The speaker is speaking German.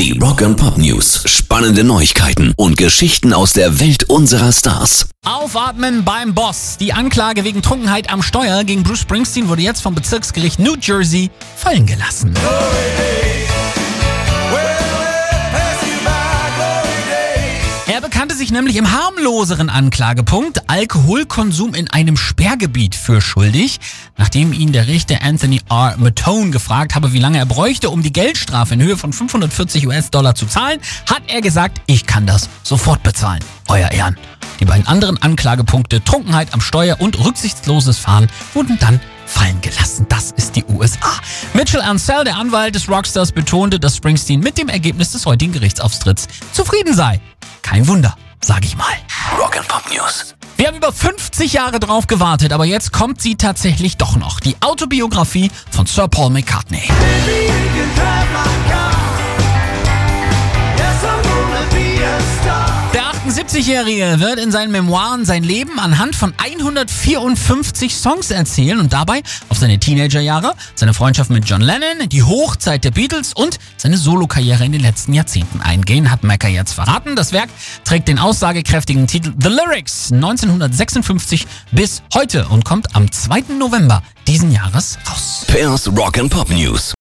Die Rock and Pop News. Spannende Neuigkeiten und Geschichten aus der Welt unserer Stars. Aufatmen beim Boss. Die Anklage wegen Trunkenheit am Steuer gegen Bruce Springsteen wurde jetzt vom Bezirksgericht New Jersey fallen gelassen. Er bekannte sich nämlich im harmloseren Anklagepunkt Alkoholkonsum in einem Sperrgebiet für schuldig, nachdem ihn der Richter Anthony R. Matone gefragt habe, wie lange er bräuchte, um die Geldstrafe in Höhe von 540 US-Dollar zu zahlen, hat er gesagt, ich kann das sofort bezahlen. Euer Ehren. Die beiden anderen Anklagepunkte Trunkenheit am Steuer und rücksichtsloses Fahren wurden dann fallen gelassen. Das ist die USA. Mitchell Ansel, der Anwalt des Rockstars, betonte, dass Springsteen mit dem Ergebnis des heutigen Gerichtsaufstritts zufrieden sei. Kein Wunder, sag ich mal. Rock and Pop News. Wir haben über 50 Jahre drauf gewartet, aber jetzt kommt sie tatsächlich doch noch. Die Autobiografie von Sir Paul McCartney. Der 78-Jährige wird in seinen Memoiren sein Leben anhand von 154 Songs erzählen und dabei auf seine Teenagerjahre, seine Freundschaft mit John Lennon, die Hochzeit der Beatles und seine Solokarriere in den letzten Jahrzehnten eingehen, hat Macker jetzt verraten. Das Werk trägt den aussagekräftigen Titel The Lyrics 1956 bis heute und kommt am 2. November diesen Jahres raus. Pairs Rock and Pop News.